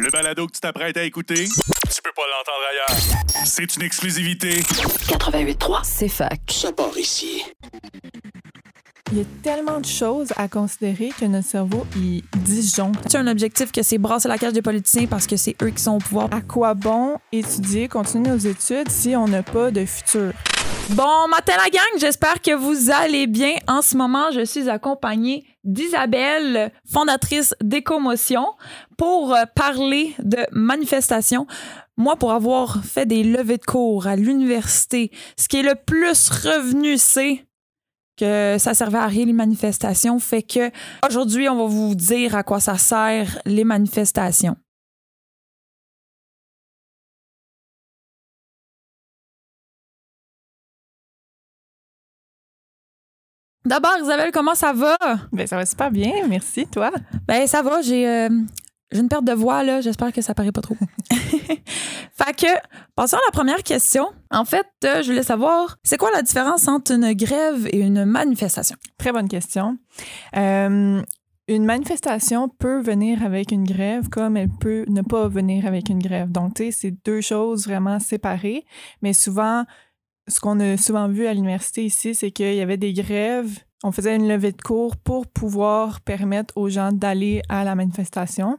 Le balado que tu t'apprêtes à écouter, tu peux pas l'entendre ailleurs. C'est une exclusivité. 88.3. C'est fac. Ça part ici. Il y a tellement de choses à considérer que notre cerveau, il disjoncte. Tu as un objectif que c'est brasser la cage des politiciens parce que c'est eux qui sont au pouvoir. À quoi bon étudier, continuer nos études si on n'a pas de futur? Bon matin la gang, j'espère que vous allez bien. En ce moment, je suis accompagnée d'Isabelle, fondatrice d'Écomotion, pour euh, parler de manifestation. Moi, pour avoir fait des levées de cours à l'université, ce qui est le plus revenu, c'est que ça servait à rien les manifestations. Fait que aujourd'hui, on va vous dire à quoi ça sert les manifestations. D'abord, Isabelle, comment ça va? Ben, ça va super bien, merci, toi? Ben, ça va, j'ai euh, j'ai une perte de voix, là. J'espère que ça paraît pas trop. fait que, passons à la première question. En fait, euh, je voulais savoir, c'est quoi la différence entre une grève et une manifestation? Très bonne question. Euh, une manifestation peut venir avec une grève comme elle peut ne pas venir avec une grève. Donc, tu sais, c'est deux choses vraiment séparées, mais souvent, ce qu'on a souvent vu à l'université ici, c'est qu'il y avait des grèves. On faisait une levée de cours pour pouvoir permettre aux gens d'aller à la manifestation,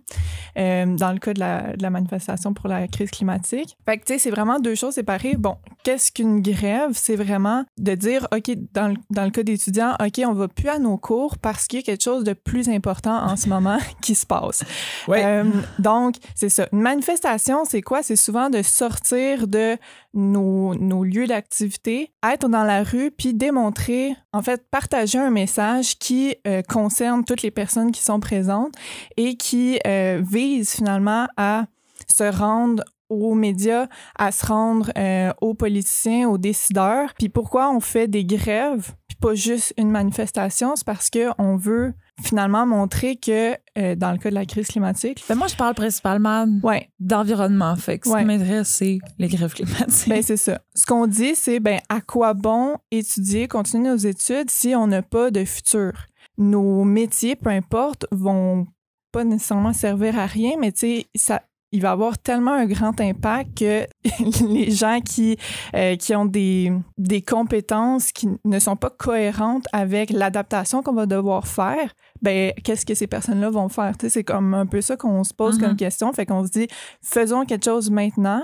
euh, dans le cas de la, de la, manifestation pour la crise climatique. Fait que, tu sais, c'est vraiment deux choses séparées. Bon, qu'est-ce qu'une grève? C'est vraiment de dire, OK, dans le, dans le cas d'étudiants, OK, on va plus à nos cours parce qu'il y a quelque chose de plus important en ce moment qui se passe. Ouais. Euh, donc, c'est ça. Une manifestation, c'est quoi? C'est souvent de sortir de nos, nos lieux d'activité, être dans la rue, puis démontrer, en fait, partager un message qui euh, concerne toutes les personnes qui sont présentes et qui euh, vise finalement à se rendre aux médias, à se rendre euh, aux politiciens, aux décideurs. Puis pourquoi on fait des grèves, puis pas juste une manifestation, c'est parce qu'on veut finalement montrer que euh, dans le cas de la crise climatique. Ben moi, je parle principalement ouais. d'environnement. Fait que ce Ouais. qui m'intéresse, c'est les grèves climatiques. Ben, c'est ça. Ce qu'on dit, c'est ben, à quoi bon étudier, continuer nos études si on n'a pas de futur? Nos métiers, peu importe, vont pas nécessairement servir à rien, mais tu sais, ça. Il va avoir tellement un grand impact que les gens qui, euh, qui ont des, des compétences qui ne sont pas cohérentes avec l'adaptation qu'on va devoir faire, ben qu'est-ce que ces personnes-là vont faire? C'est comme un peu ça qu'on se pose comme question. Fait qu'on se dit, faisons quelque chose maintenant.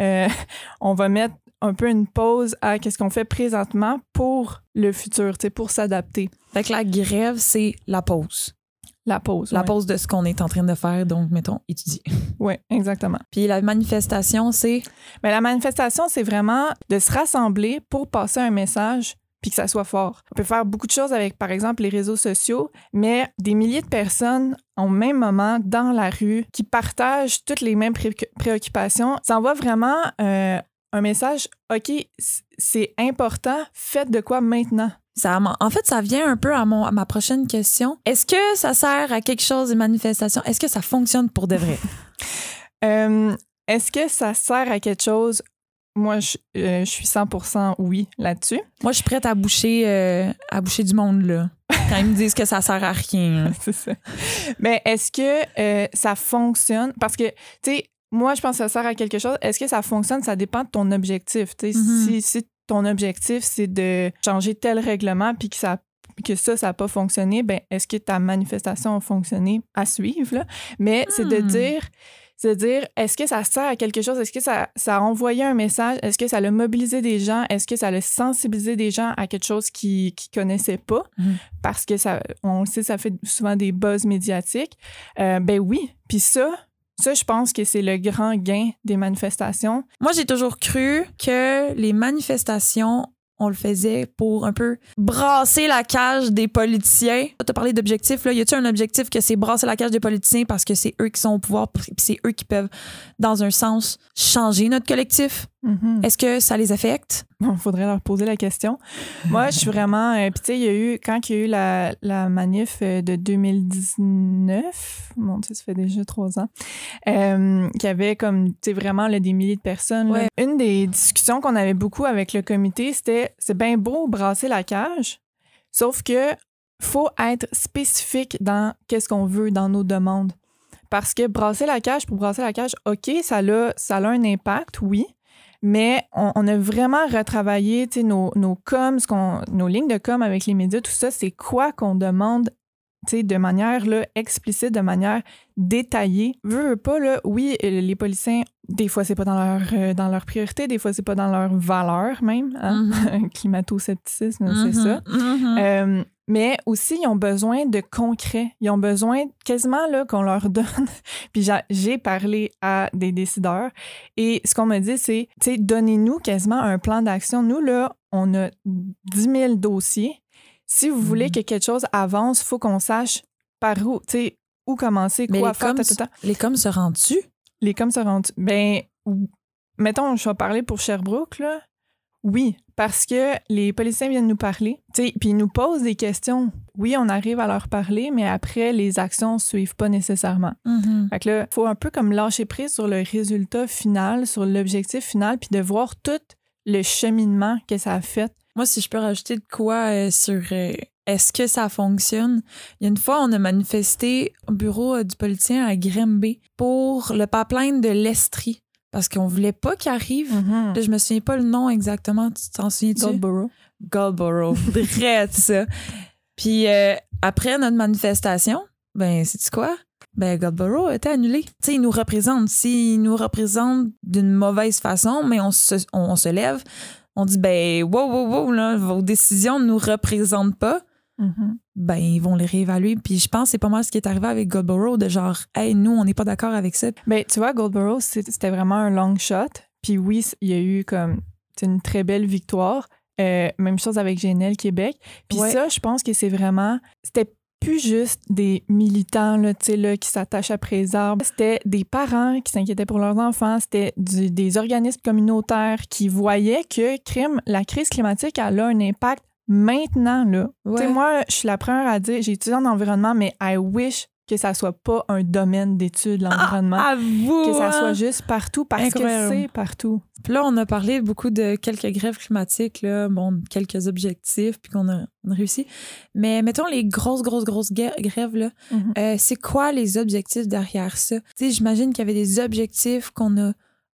Euh, on va mettre un peu une pause à qu'est-ce qu'on fait présentement pour le futur, pour s'adapter. Fait que la grève, c'est la pause. La pause. La ouais. pause de ce qu'on est en train de faire, donc, mettons, étudier. Oui, exactement. Puis la manifestation, c'est? Mais la manifestation, c'est vraiment de se rassembler pour passer un message puis que ça soit fort. On peut faire beaucoup de choses avec, par exemple, les réseaux sociaux, mais des milliers de personnes au même moment dans la rue qui partagent toutes les mêmes pré- préoccupations, ça envoie vraiment euh, un message, OK, c'est important, faites de quoi maintenant? Ça, en fait, ça vient un peu à, mon, à ma prochaine question. Est-ce que ça sert à quelque chose, les manifestations? Est-ce que ça fonctionne pour de vrai? Euh, Est-ce que ça sert à quelque chose? Moi, je, euh, je suis 100% oui là-dessus. Moi, je suis prête à boucher, euh, à boucher du monde, là. Quand ils me disent que ça sert à rien. C'est ça. Mais est-ce que ça fonctionne? Parce que, tu sais, moi, je pense que ça sert à quelque chose. Est-ce que ça fonctionne? Ça dépend de ton objectif. Tu sais, Mhm. si, si ton objectif, c'est de changer tel règlement puis que ça que ça, ça n'a pas fonctionné, ben est-ce que ta manifestation a fonctionné à suivre? Là? Mais c'est de Hmm. dire, c'est de dire, est-ce que ça sert à quelque chose? Est-ce que ça, ça a envoyé un message? Est-ce que ça a mobilisé des gens? Est-ce que ça a sensibilisé des gens à quelque chose qu'ils ne connaissaient pas? Mhm. Parce que ça, on le sait, ça fait souvent des buzz médiatiques. Euh, ben oui. Puis ça, ça, je pense que c'est le grand gain des manifestations. Moi, j'ai toujours cru que les manifestations, on le faisait pour un peu brasser la cage des politiciens. Tu as parlé d'objectifs. Là. Y a-t-il un objectif que c'est brasser la cage des politiciens parce que c'est eux qui sont au pouvoir puis c'est eux qui peuvent, dans un sens, changer notre collectif? Mhm. Est-ce que ça les affecte? Bon, faudrait leur poser la question. Moi, je suis vraiment. euh, Puis, tu sais, il y a eu, quand il y a eu la, la manif euh, de 2019, mon Dieu, ça fait déjà trois ans, euh, qui avait comme, tu sais, vraiment là, des milliers de personnes. Ouais. Une des discussions qu'on avait beaucoup avec le comité, c'était c'est bien beau brasser la cage, sauf que faut être spécifique dans qu'est-ce qu'on veut dans nos demandes. Parce que brasser la cage pour brasser la cage, OK, ça a, ça a un impact, oui. Mais on, on a vraiment retravaillé nos, nos coms, nos lignes de com avec les médias, tout ça, c'est quoi qu'on demande de manière là, explicite, de manière détaillée? Veux, veux pas, là, oui, euh, les policiers, des fois, c'est pas dans leur, euh, dans leur priorité, des fois, c'est pas dans leur valeur même. Hein? Climato-scepticisme, c'est ça. Mhm. Euh, mais aussi, ils ont besoin de concret. Ils ont besoin quasiment là, qu'on leur donne. Puis j'a- j'ai parlé à des décideurs et ce qu'on m'a dit, c'est, tu sais, donnez-nous quasiment un plan d'action. Nous, là, on a 10 000 dossiers. Si vous voulez Mhm. que quelque chose avance, il faut qu'on sache par où, tu sais, où commencer, Mais quoi les faire, coms, ta, ta, ta. les coms se rendent-tu? Les coms se rendent. Ben, mettons, je vais parler pour Sherbrooke, là. Oui, parce que les policiers viennent nous parler, tu sais, puis ils nous posent des questions. Oui, on arrive à leur parler, mais après, les actions ne suivent pas nécessairement. Mhm. Fait que là, il faut un peu comme lâcher prise sur le résultat final, sur l'objectif final, puis de voir tout le cheminement que ça a fait. Moi, si je peux rajouter de quoi euh, sur euh, est-ce que ça fonctionne, il y a une fois, on a manifesté au bureau euh, du politicien à Grimby pour le pipeline de l'Estrie parce qu'on voulait pas qu'il arrive. Là, je me souviens pas le nom exactement. Tu t'en souviens-tu? Goldboro. Goldboro. Drette, ça. Puis euh, après notre manifestation, ben, c'est quoi? Ben, Goldboro a été annulé. Tu sais, il nous représente. S'il nous représente d'une mauvaise façon, mais on se, on, on se lève, on dit, ben, wow, wow, wow, là, vos décisions ne nous représentent pas. Mhm. Ben, ils vont les réévaluer. Puis je pense que c'est pas mal ce qui est arrivé avec Goldboro, de genre, hey, nous, on n'est pas d'accord avec ça. Ben, tu vois, Goldboro, c'est- c'était vraiment un long shot. Puis oui, il y a eu comme une très belle victoire. Euh, même chose avec GNL Québec. Puis Ouais. ça, je pense que c'est vraiment. C'était plus juste des militants là, là, qui s'attachent après les arbres. C'était des parents qui s'inquiétaient pour leurs enfants. C'était des organismes communautaires qui voyaient que crime, la crise climatique elle a un impact maintenant. Là. Tu sais, Ouais. moi, je suis la première à dire j'ai étudié en environnement, mais I wish que ça soit pas un domaine d'études, l'environnement Avoue! que ça hein? soit juste partout parce Incroyable. que c'est partout. Puis là, on a parlé beaucoup de quelques grèves climatiques, là, bon, quelques objectifs, puis qu'on a, on a réussi. Mais mettons les grosses, grosses, grosses grèves, là, Mhm. euh, c'est quoi les objectifs derrière ça? Tu sais, j'imagine qu'il y avait des objectifs qu'on a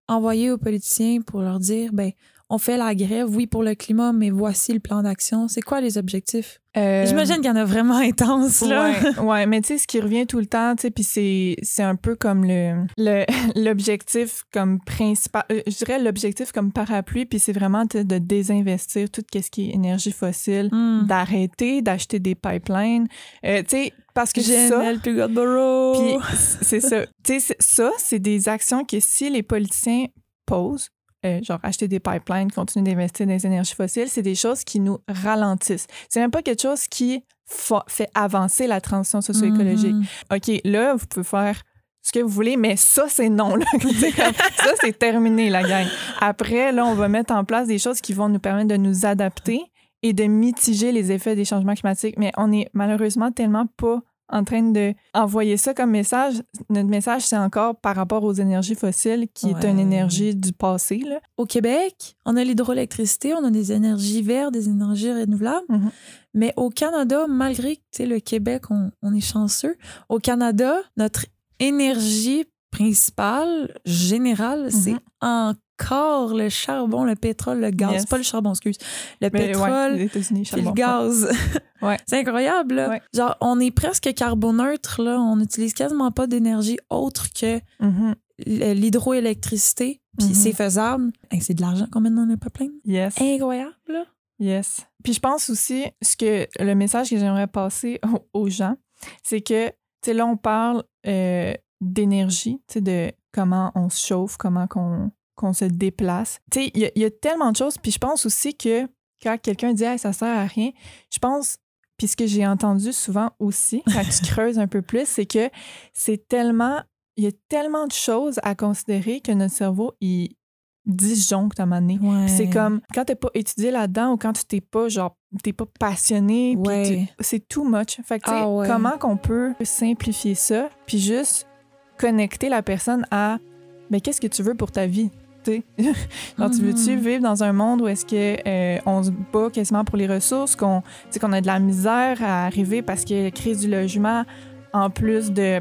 envoyés aux politiciens pour leur dire, ben, on fait la grève, oui, pour le climat, mais voici le plan d'action. C'est quoi les objectifs? Euh, J'imagine qu'il y en a vraiment intense, là. Ouais, ouais, mais tu sais, ce qui revient tout le temps, tu sais, puis c'est, c'est un peu comme le, l'objectif comme principal, euh, je dirais l'objectif comme parapluie, puis c'est vraiment de désinvestir tout ce qui est énergie fossile, Hmm. d'arrêter d'acheter des pipelines, euh, tu sais, parce que ça, GNL. Puis c'est ça. Tu sais, ça, c'est des actions que si les politiciens posent, euh, genre acheter des pipelines, continuer d'investir dans les énergies fossiles, c'est des choses qui nous ralentissent. C'est même pas quelque chose qui fa- fait avancer la transition socio-écologique. Mhm. OK, là, vous pouvez faire ce que vous voulez, mais ça, c'est non. Là. Ça, c'est terminé, la gang. Après, là, on va mettre en place des choses qui vont nous permettre de nous adapter et de mitiger les effets des changements climatiques. Mais on est malheureusement tellement pas en train de envoyer ça comme message. Notre message, c'est encore par rapport aux énergies fossiles, qui est une énergie du passé. Là. Au Québec, on a l'hydroélectricité, on a des énergies vertes, des énergies renouvelables. Mhm. Mais au Canada, malgré que le Québec, on, on est chanceux, au Canada, notre énergie principale, générale, c'est le charbon, le pétrole, le gaz. Yes. Pas le charbon, excuse. Le Mais ouais, pétrole, les puis le gaz. Ouais. C'est incroyable, là. Ouais. Genre, on est presque carboneutre, là. On n'utilise quasiment pas d'énergie autre que Mhm. l- l'hydroélectricité, puis Mhm. c'est faisable. Hey, c'est de l'argent qu'on met dans le pipeline. Yes. Incroyable, là. Yes. Puis je pense aussi, ce que le message que j'aimerais passer aux, aux gens, c'est que, tu sais, là, on parle euh, d'énergie, tu sais, de comment on se chauffe, comment qu'on qu'on se déplace. Tu sais, il y, a- il y a tellement de choses. Puis je pense aussi que quand quelqu'un dit hey, ça sert à rien, je pense, puis ce que j'ai entendu souvent aussi, quand tu creuses un peu plus, c'est que c'est tellement, il y a tellement de choses à considérer que notre cerveau, il disjoncte à un moment donné. Ouais. C'est comme quand t'es pas étudié là-dedans ou quand tu t'es pas genre t'es pas passionné, Ouais. c'est too much. Fait que tu sais, Ah ouais. comment qu'on peut simplifier ça, puis juste connecter la personne à mais qu'est-ce que tu veux pour ta vie, Genre, tu veux-tu Mhm. vivre dans un monde où est-ce que euh, on se bat quasiment pour les ressources, qu'on a de la misère à arriver parce qu'il y a la crise du logement, en plus de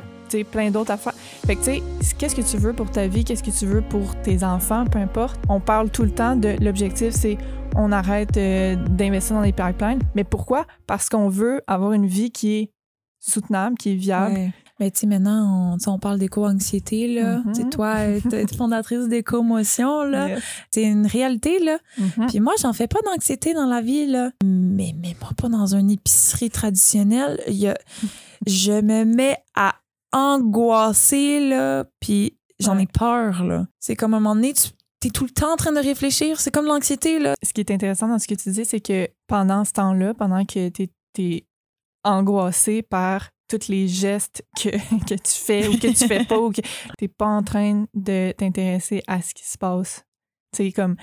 plein d'autres affaires? Fait que, tu sais, qu'est-ce que tu veux pour ta vie, qu'est-ce que tu veux pour tes enfants, peu importe. On parle tout le temps de l'objectif, c'est on arrête euh, d'investir dans les pipelines. Mais pourquoi? Parce qu'on veut avoir une vie qui est soutenable, qui est viable. Ouais. Mais tu sais, maintenant, on, on parle d'éco-anxiété, là. Mhm. Tu sais, toi, euh, t'es fondatrice d'éco-motion, là. Yes. C'est une réalité, là. Mhm. Puis moi, j'en fais pas d'anxiété dans la vie, là. Mais, mais moi, pas dans une épicerie traditionnelle. Y a- je me mets à angoisser, là. Puis j'en ai peur, là. C'est comme à un moment donné, tu es tout le temps en train de réfléchir. C'est comme l'anxiété, là. Ce qui est intéressant dans ce que tu dis, c'est que pendant ce temps-là, pendant que tu es, angoissé par tous les gestes que, que tu fais ou que tu fais pas ou que tu pas en train de t'intéresser à ce qui se passe. C'est comme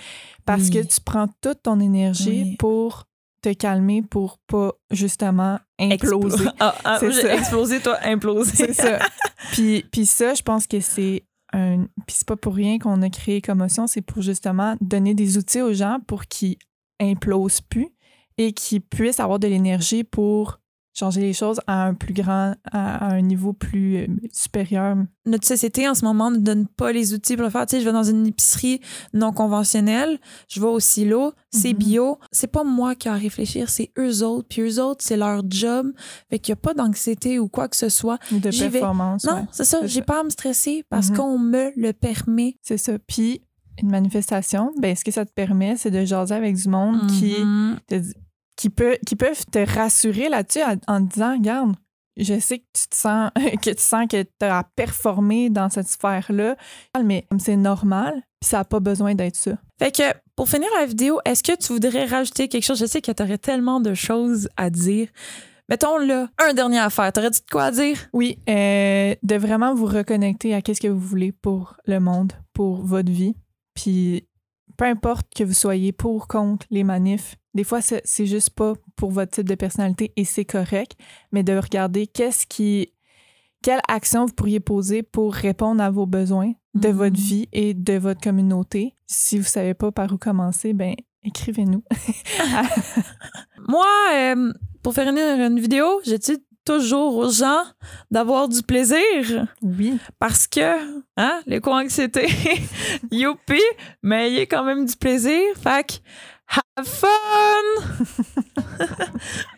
parce Oui. que tu prends toute ton énergie Oui. pour te calmer pour pas justement imploser. Ah, ah, C'est j'ai ça. explosé, toi, implosé. C'est ça. puis, puis ça, je pense que c'est un. Puis c'est pas pour rien qu'on a créé Commotion, c'est pour justement donner des outils aux gens pour qu'ils implosent plus et qu'ils puissent avoir de l'énergie pour changer les choses à un plus grand, à, à un niveau plus euh, supérieur. notre société en ce moment ne donne pas les outils pour le faire. Tu sais, je vais dans une épicerie non conventionnelle, je vais au silo, c'est Mhm. bio. C'est pas moi qui ai à réfléchir, c'est eux autres. Puis eux autres, c'est leur job. Fait qu'il n'y a pas d'anxiété ou quoi que ce soit. de vais. performance. Non, ouais. c'est ça. J'ai pas à me stresser parce Mhm. qu'on me le permet. C'est ça. Puis une manifestation, ben, ce que ça te permet, c'est de jaser avec du monde qui Mhm. te di- qui, peut, qui peuvent te rassurer là-dessus en, en te disant Regarde, je sais que tu te sens que tu sens que tu as performé dans cette sphère-là, mais c'est normal, puis ça n'a pas besoin d'être ça. Fait que pour finir la vidéo, est-ce que tu voudrais rajouter quelque chose? Je sais que tu aurais tellement de choses à dire. Mettons là, un dernier affaire. T'aurais-tu de quoi à dire? Oui, euh, de vraiment vous reconnecter à qu'est-ce que vous voulez pour le monde, pour votre vie. Puis peu importe que vous soyez pour, contre les manifs, des fois, c'est juste pas pour votre type de personnalité et c'est correct, mais de regarder qu'est-ce qui. Quelle action vous pourriez poser pour répondre à vos besoins de Mhm. votre vie et de votre communauté. Si vous savez pas par où commencer, ben écrivez-nous. Moi, euh, pour faire une, une vidéo, dis toujours aux gens d'avoir du plaisir Oui. parce que, hein, l'éco-anxiété, youpi, mais il y a quand même du plaisir. Fait que, Have fun.